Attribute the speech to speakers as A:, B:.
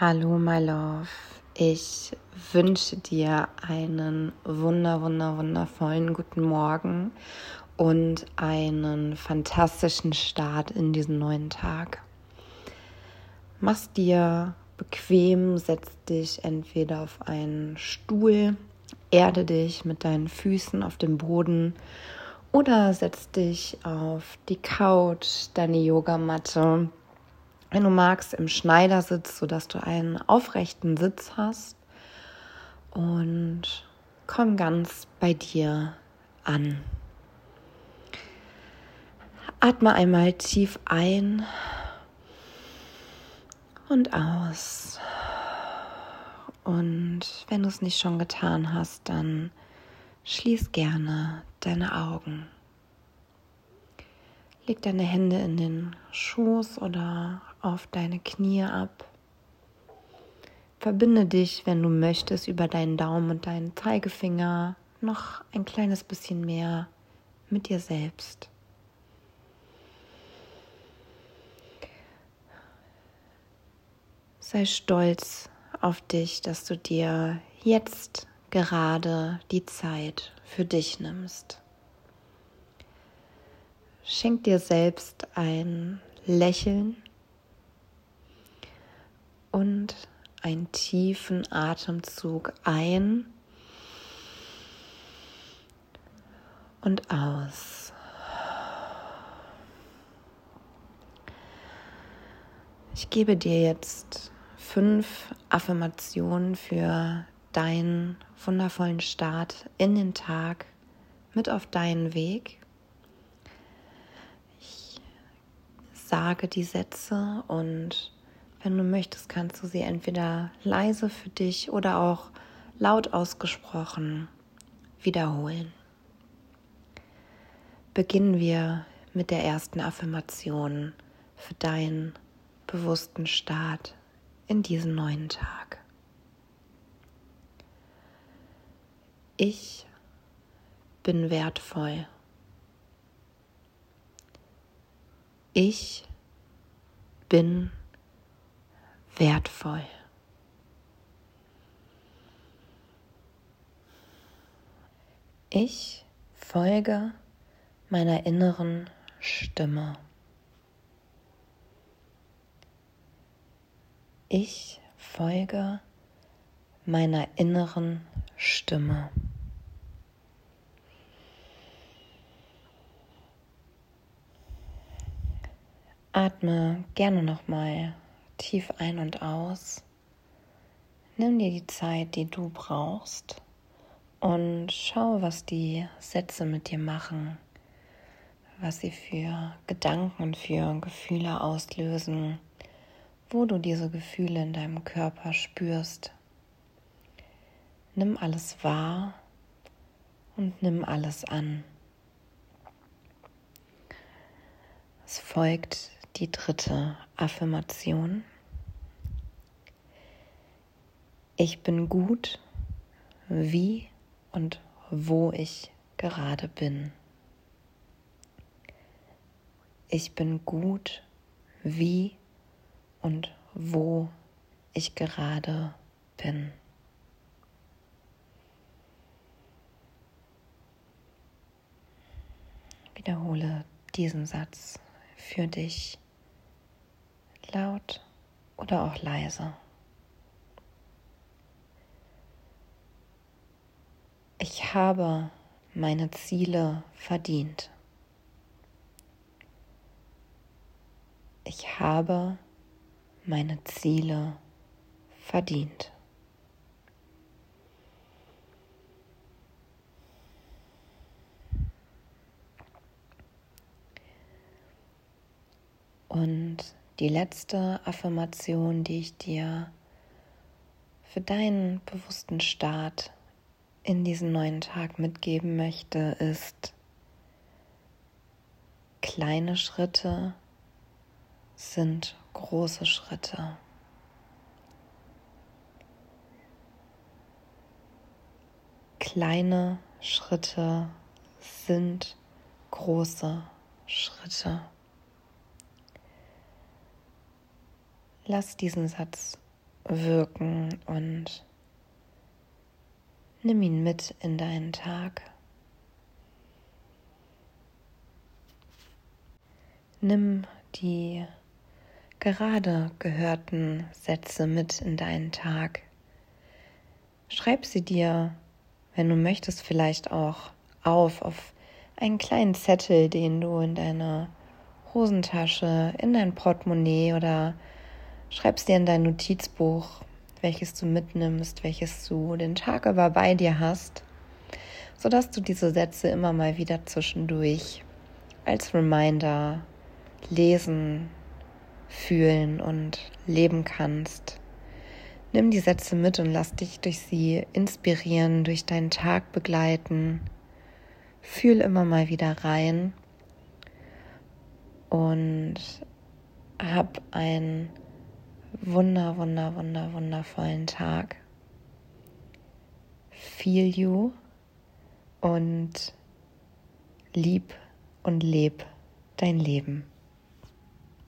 A: Hallo, my love. Ich wünsche dir einen wunder, wunder, wundervollen guten Morgen und einen fantastischen Start in diesen neuen Tag. Mach's dir bequem, setz dich entweder auf einen Stuhl, erde dich mit deinen Füßen auf dem Boden oder setz dich auf die Couch, deine Yogamatte wenn du magst, im Schneidersitz, sodass du einen aufrechten Sitz hast und komm ganz bei dir an. Atme einmal tief ein und aus. Und wenn du es nicht schon getan hast, dann schließ gerne deine Augen. Leg deine Hände in den Schoß oder auf deine Knie ab. Verbinde dich, wenn du möchtest, über deinen Daumen und deinen Zeigefinger noch ein kleines bisschen mehr mit dir selbst. Sei stolz auf dich, dass du dir jetzt gerade die Zeit für dich nimmst. Schenk dir selbst ein Lächeln und einen tiefen Atemzug ein und aus. Ich gebe dir jetzt fünf Affirmationen für deinen wundervollen Start in den Tag mit auf deinen Weg. Sage die Sätze und wenn du möchtest, kannst du sie entweder leise für dich oder auch laut ausgesprochen wiederholen. Beginnen wir mit der ersten Affirmation für deinen bewussten Start in diesen neuen Tag. Ich bin wertvoll. Ich bin wertvoll. Ich folge meiner inneren Stimme. Ich folge meiner inneren Stimme. Atme gerne nochmal tief ein und aus. Nimm dir die Zeit, die du brauchst und schau, was die Sätze mit dir machen, was sie für Gedanken und für Gefühle auslösen, wo du diese Gefühle in deinem Körper spürst. Nimm alles wahr und nimm alles an. Es folgt die dritte Affirmation. Ich bin gut, wie und wo ich gerade bin. Ich bin gut, wie und wo ich gerade bin. Wiederhole diesen Satz für dich laut oder auch leise. Ich habe meine Ziele verdient. Ich habe meine Ziele verdient. Und die letzte Affirmation, die ich dir für deinen bewussten Start in diesen neuen Tag mitgeben möchte, ist, kleine Schritte sind große Schritte. Kleine Schritte sind große Schritte. Lass diesen Satz wirken und nimm ihn mit in deinen Tag. Nimm die gerade gehörten Sätze mit in deinen Tag. Schreib sie dir, wenn du möchtest, vielleicht auch auf, auf einen kleinen Zettel, den du in deine Hosentasche, in dein Portemonnaie oder schreibst dir in dein Notizbuch, welches du mitnimmst, welches du den Tag über bei dir hast, sodass du diese Sätze immer mal wieder zwischendurch als Reminder lesen, fühlen und leben kannst. Nimm die Sätze mit und lass dich durch sie inspirieren, durch deinen Tag begleiten. Fühl immer mal wieder rein und hab einen wunder, wunder, wunder, wundervollen Tag. Feel you und lieb und leb dein Leben.